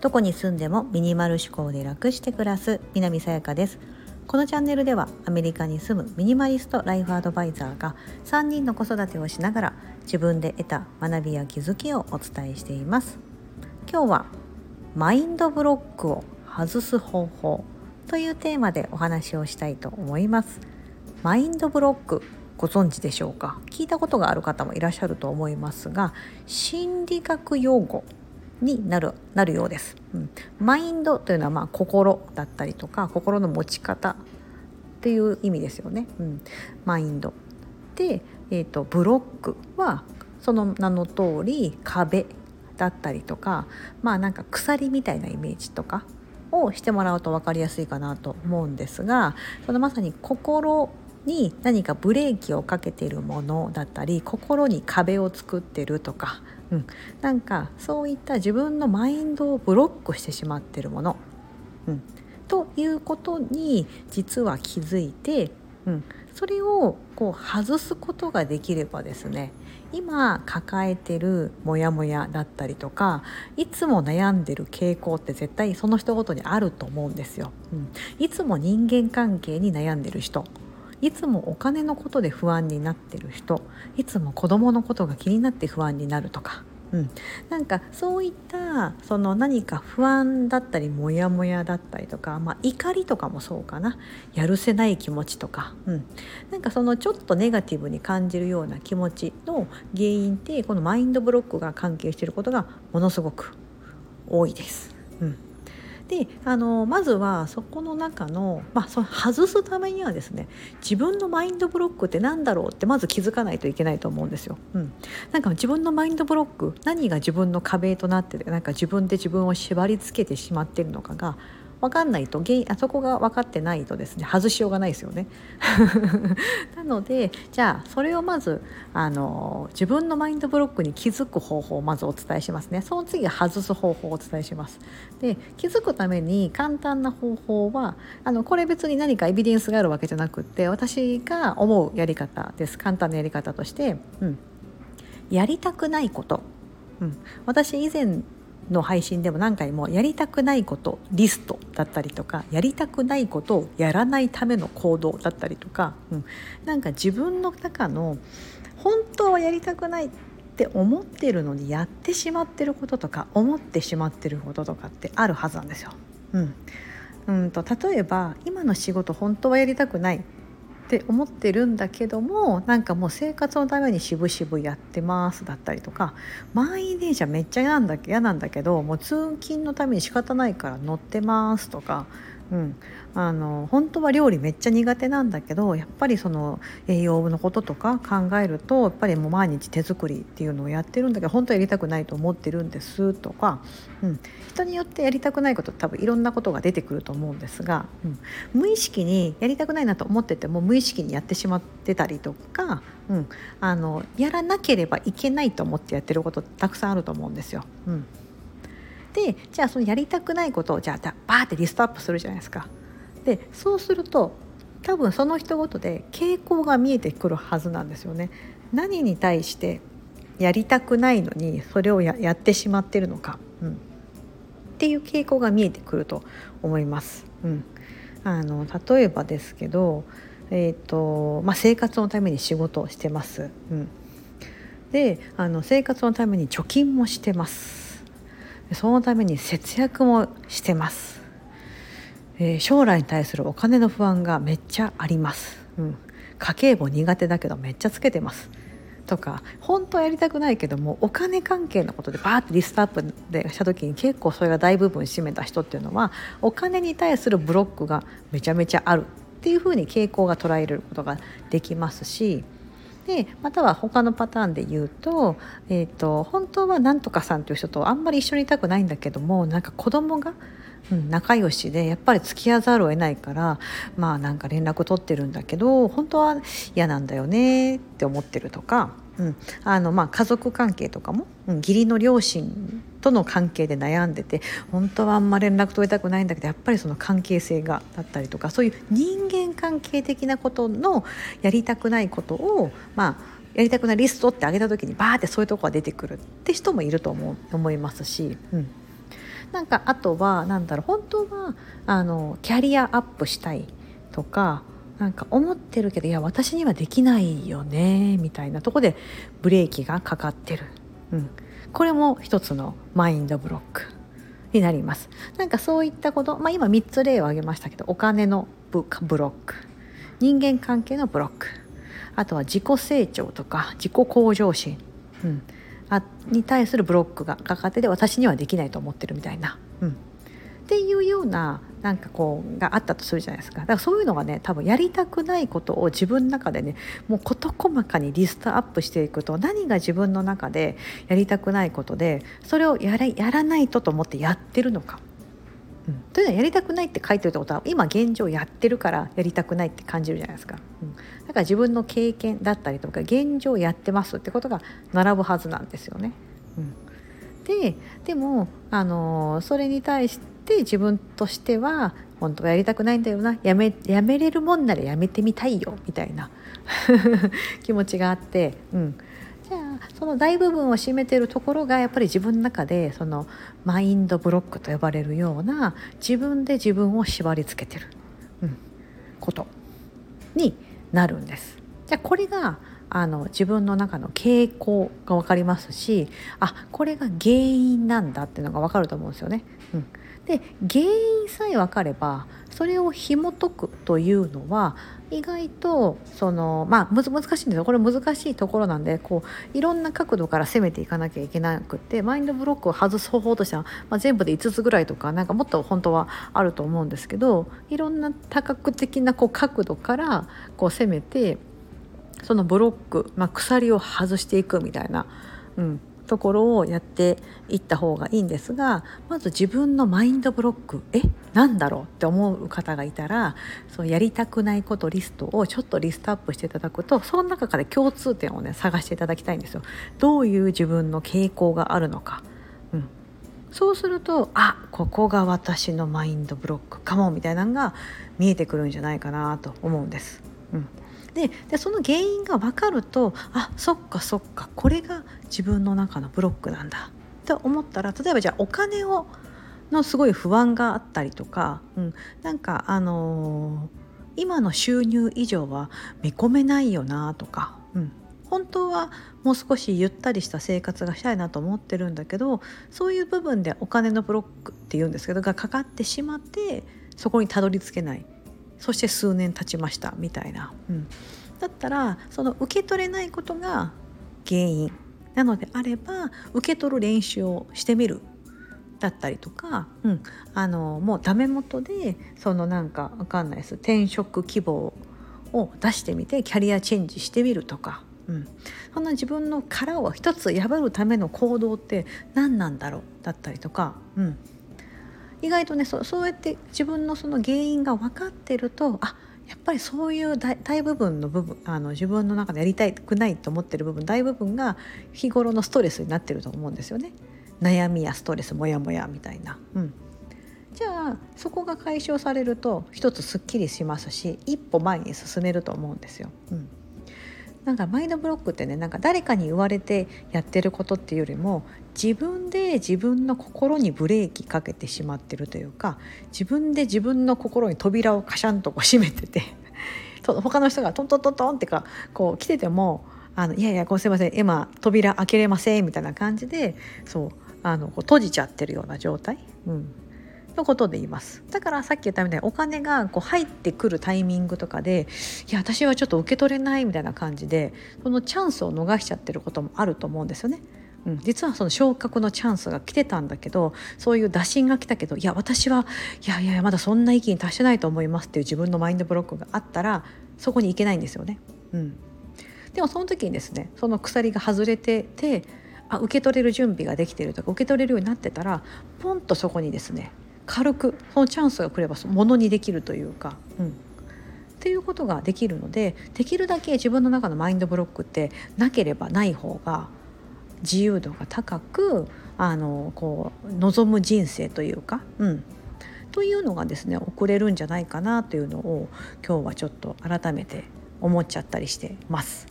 どこに住んでもミニマル思考で楽して暮らす南さやかです。このチャンネルではアメリカに住むミニマリストライフアドバイザーが3人の子育てをしながら自分で得た学びや気づきをお伝えしています。今日はマインドブロックを外す方法というテーマでお話をしたいと思います。マインドブロックご存知でしょうか？聞いたことがある方もいらっしゃると思いますが心理学用語になるなるようです、うん、マインドというのはまあ心だったりとか心の持ち方っていう意味ですよね、うん、マインド。で、えーと、ブロックはその名の通り壁だったりとかまあなんか鎖みたいなイメージとかをしてもらうと分かりやすいかなと思うんですがそのまさに心に何かブレーキをかけているものだったり心に壁を作ってるとかうん、なんかそういった自分のマインドをブロックしてしまってるもの、うん、ということに実は気づいて、うん、それをこう外すことができればですね今抱えてるモヤモヤだったりとかいつも悩んでる傾向って絶対その人ごとにあると思うんですよ。うん、いつも人間関係に悩んでる人。いつもお金のことで不安になってる人いつも子供のことが気になって不安になるとか、うん、なんかそういったその何か不安だったりモヤモヤだったりとか、まあ、怒りとかもそうかな。やるせない気持ちとか、うん、なんかそのちょっとネガティブに感じるような気持ちの原因ってこのマインドブロックが関係していることがものすごく多いです。うん。であのまずはそこの中の,、まあ、その外すためにはですね自分のマインドブロックって何だろうってまず気づかないといけないと思うんですよ。うん、なんか自分のマインドブロック何が自分の壁となってなんか自分で自分を縛り付けてしまっているのかが分かんないと原因あそこが分かってないとですね外しようがないですよね。なのでじゃあそれをまずあの自分のマインドブロックに気づく方法をまずお伝えしますね。その次は外す方法をお伝えします。で気づくために簡単な方法はあのこれ別に何かエビデンスがあるわけじゃなくって私が思うやり方です簡単なやり方として、うん、やりたくないこと、うん、私以前の配信でも何回もやりたくないことリストだったりとかやりたくないことをやらないための行動だったりとか、うん、なんか自分の中の本当はやりたくないって思ってるのにやってしまってることとか思ってしまってることとかってあるはずなんですよ。うん、うんと例えば今の仕事本当はやりたくない。って思ってるんだけどもなんかもう生活のために渋々やってますだったりとか。満員電車めっちゃ嫌なんだ嫌なんだけどもう通勤のために仕方ないから乗ってますとか。うん、あの本当は料理めっちゃ苦手なんだけどやっぱりその栄養のこととか考えるとやっぱりもう毎日手作りっていうのをやってるんだけど本当はやりたくないと思ってるんですとか、うん、人によってやりたくないこと多分いろんなことが出てくると思うんですが、うん、無意識にやりたくないなと思ってても無意識にやってしまってたりとか、うん、あのやらなければいけないと思ってやってることたくさんあると思うんですよ。うん。でじゃあそのやりたくないことをじゃあバーってリストアップするじゃないですか。でそうすると多分その人ごとで傾向が見えてくるはずなんですよね。何に対してやりたくないのにそれをやってしまってるのか、うん、っていう傾向が見えてくると思います。うん、あの例えばですけど、えーとまあ、生活のために仕事をしてます。うん、であの生活のために貯金もしてます。そのために節約もしてます、えー、将来に対するお金の不安がめっちゃあります、うん、家計簿苦手だけどめっちゃつけてます。とか本当はやりたくないけどもお金関係のことでバーってリストアップでした時に結構それが大部分占めた人っていうのはお金に対するブロックがめちゃめちゃあるっていうふうに傾向が捉えることができますしでまたは他のパターンで言うと,、えーと、本当はなんとかさんという人とあんまり一緒にいたくないんだけどもなんか子供がうん、仲良しでやっぱり付き合わざるを得ないからまあなんか連絡取ってるんだけど本当は嫌なんだよねって思ってるとか、うん、あのまあ家族関係とかも、うん、義理の両親との関係で悩んでて本当はあんま連絡取りたくないんだけどやっぱりその関係性がだったりとかそういう人間関係的なことのやりたくないことをまあやりたくないリストってあげた時にバーってそういうとこが出てくるって人もいると思う思いますし、うん、なんかあとは何だろう本当はあのキャリアアップしたいとかなんか思ってるけどいや私にはできないよねみたいなとこでブレーキがかかってる、うん、これも一つのマインドブロックになります。なんかそういったこと、まあ、今3つ例を挙げましたけどお金のブロック。人間関係のブロック。あとは自己成長とか自己向上心、うん、あに対するブロックがかかってて私にはできないと思ってるみたいな、うん、っていうようななんかこうがあったとするじゃないですか。だからそういうのがね多分やりたくないことを自分の中でねもう事細かにリストアップしていくと何が自分の中でやりたくないことでそれをやらやらないとと思ってやってるのか。うん、というのはやりたくないって書いてるってことは今現状やってるからやりたくないって感じるじゃないですか、うん、だから自分の経験だったりとか現状やってますってことが並ぶはずなんですよね。うん、ででも、あの、それに対して自分としては本当はやりたくないんだよな。やめやめれるもんならやめてみたいよ。みたいな。気持ちがあって、うん、じゃあその大部分を占めてるところがやっぱり自分の中でそのマインドブロックと呼ばれるような自分で自分を縛りつけてる、うん、こと。になるんです。じゃあこれがあの自分の中の傾向が分かりますしあこれが原因なんだっていうのが分かると思うんですよね。うん、で原因さえ分かればそれを紐解くというのは意外とそのまあ難しいんですよこれ難しいところなんでこういろんな角度から攻めていかなきゃいけなくってマインドブロックを外す方法としては、まあ、全部で5つぐらいとかなんかもっと本当はあると思うんですけどいろんな多角的なこう角度からこう攻めてそのブロック、まあ、鎖を外していくみたいな、うん、ところをやっていった方がいいんですがまず自分のマインドブロックえなんだろうって思う方がいたらそうやりたくないことリストをちょっとリストアップしていただくとその中から共通点をね探していただきたいんですよ。どういう自分の傾向があるのか。うん、そうするとあここが私のマインドブロックかもみたいなのが見えてくるんじゃないかなと思うんです。うんででその原因が分かるとあそっかそっかこれが自分の中のブロックなんだ。と思ったら例えばじゃあお金をのすごい不安があったりとか、うん、なんかあのー、今の収入以上は見込めないよなとか、うん、本当はもう少しゆったりした生活がしたいなと思ってるんだけどそういう部分でお金のブロックっていうんですけどがかかってしまってそこにたどり着けない。そして数年経ちましたみたいな、うん、だったらその受け取れないことが原因なのであれば受け取る練習をしてみるだったりとか、うん、あのもうダメ元でそのなんかわかんないです。転職希望を出してみてキャリアチェンジしてみるとか、うん、そんな自分の殻を一つ破るための行動って何なんだろう？だったりとか、うん、意外とねそうやって自分のその原因が分かってるとあやっぱりそういう大部分の部分あの自分の中でやりたくないと思ってる部分大部分が日頃のストレスになってると思うんですよね悩みやストレスモヤモヤみたいな。うんじゃあそこが解消されると一つすっきりしますし一歩前に進めると思うんですよ。うん、なんかマインドブロックってねなんか誰かに言われてやってることっていうよりも自分で自分の心にブレーキかけてしまってるというか自分で自分の心に扉をカシャンとこう閉めてて 他の人がトントントントンってかこう来ててもあのいやいやごすいません今扉開けれませんみたいな感じでそうあのこう閉じちゃってるような状態、うん、のことで言いますだからさっき言ったみたいにお金がこう入ってくるタイミングとかでいや私はちょっと受け取れないみたいな感じでそのチャンスを逃しちゃってることもあると思うんですよね。うん、実はその昇格のチャンスが来てたんだけどそういう打診が来たけどいや私はいやいやまだそんな域に達してないと思いますっていう自分のマインドブロックがあったらそこに行けないんですよね。うん、でもその時にですねその鎖が外れててあ受け取れる準備ができてるとか受け取れるようになってたらポンとそこにですね軽くそのチャンスが来ればものにできるというか。うんっていうことができるのでできるだけ自分の中のマインドブロックってなければない方が自由度が高くあのこう望む人生というか、うん、というのがですね送れるんじゃないかなというのを今日はちょっと改めて思っちゃったりしてます。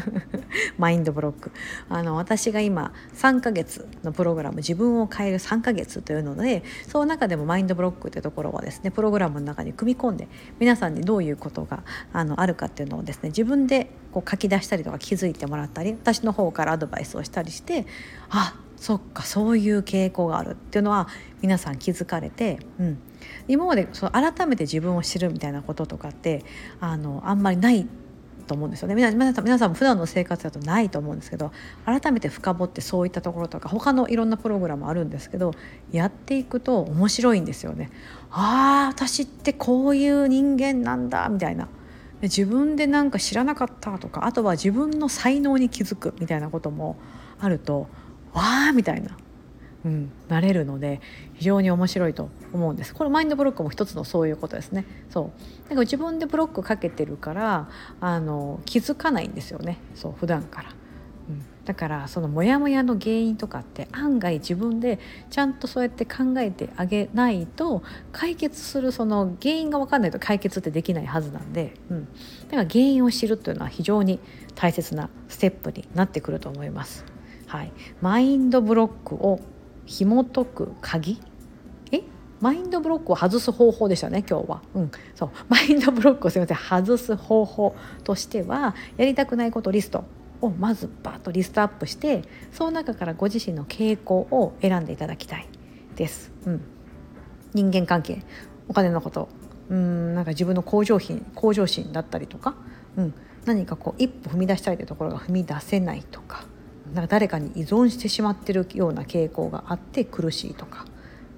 マインドブロック。あの私が今3ヶ月のプログラム自分を変える3ヶ月というのでその中でもマインドブロックってところはですねプログラムの中に組み込んで皆さんにどういうことがあのあるかっていうのをですね自分でこう書き出したりとか気づいてもらったり私の方からアドバイスをしたりしてあそっかそういう傾向があるっていうのは皆さん気づかれて、うん、今までその改めて自分を知るみたいなこととかってあのあんまりないと思うんですよね皆さん皆さんも普段の生活だとないと思うんですけど改めて深掘ってそういったところとか他のいろんなプログラムあるんですけどやっていくと面白いんですよね。ああ私ってこういう人間なんだみたいな。自分でなんか知らなかったとかあとは自分の才能に気づくみたいなこともあるとわあみたいな、うん、なれるので非常に面白いと思うんです。これマインドブロックも一つのそういうことですね。そう。だから自分でブロックかけてるからあの気づかないんですよね。そう普段から。うん、だからそのモヤモヤの原因とかって案外自分でちゃんとそうやって考えてあげないと解決するその原因が分かんないと解決ってできないはずなんで、うん、だから原因を知るというのは非常に大切なステップになってくると思います。はい、マインドブロックを紐解く鍵？え？マインドブロックを外す方法でしたね今日は、うん、そう。マインドブロックをすみません。外す方法としてはやりたくないことリストをまずバッとリストアップしてその中からご自身の傾向を選んでいただきたいです。うん、人間関係。お金のこと。うん。なんか自分の向上心向上心だったりとか、うん、何かこう一歩踏み出したいというところが踏み出せないとか。なんか誰かに依存してしまってるような傾向があって苦しいとか。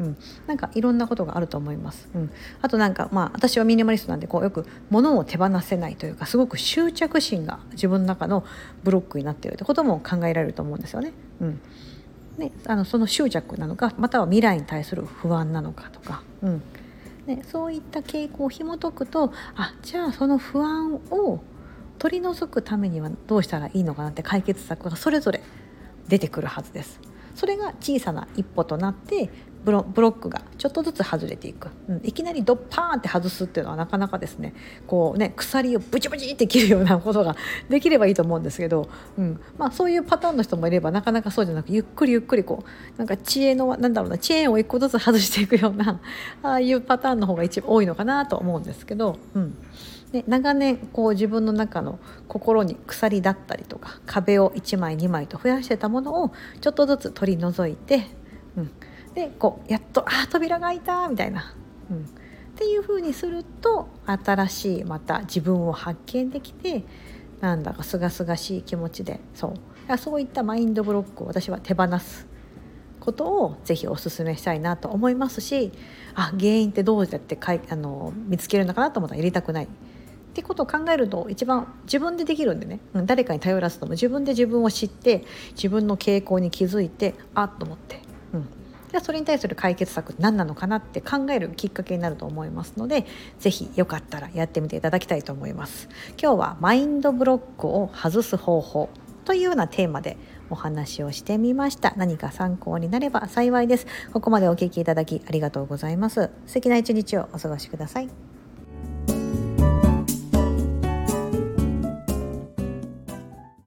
うん、なんかいろんなことがあると思います。うん、あとなんかまあ私はミニマリストなんでこうよく物を手放せないというかすごく執着心が自分の中のブロックになっているということも考えられると思うんですよね。うん、ねあのその執着なのかまたは未来に対する不安なのかとか、うんね、そういった傾向を紐解くとあじゃあその不安を取り除くためにはどうしたらいいのかなって解決策がそれぞれ出てくるはずです。それが小さな一歩となってブロックがちょっとずつ外れていく、うん、いきなりドッパーンって外すっていうのはなかなかですねこうね鎖をブチブチって切るようなことができればいいと思うんですけど、うんまあ、そういうパターンの人もいればなかなかそうじゃなくゆっくりゆっくりこうなんか知恵のなんだろうなチェーンを一個ずつ外していくようなああいうパターンの方が一番多いのかなと思うんですけど。うんで長年こう自分の中の心に鎖だったりとか壁を1枚2枚と増やしてたものをちょっとずつ取り除いて、うん、でこうやっと「あ扉が開いた」みたいな、うん、っていう風にすると新しいまた自分を発見できてなんだかすがすがしい気持ちでそう。そういったマインドブロックを私は手放すことをぜひお勧めしたいなと思いますしあ原因ってどうやってかいあの見つけるのかなと思ったらやりたくない。ってことを考えると一番自分でできるんでね、うん、誰かに頼らずとも自分で自分を知って自分の傾向に気づいてあっと思って、うん、じゃあそれに対する解決策何なのかなって考えるきっかけになると思いますので是非よかったらやってみていただきたいと思います。今日はマインドブロックを外す方法というようなテーマでお話をしてみました。何か参考になれば幸いです。ここまでお聞きいただきありがとうございます。素敵な一日をお過ごしください。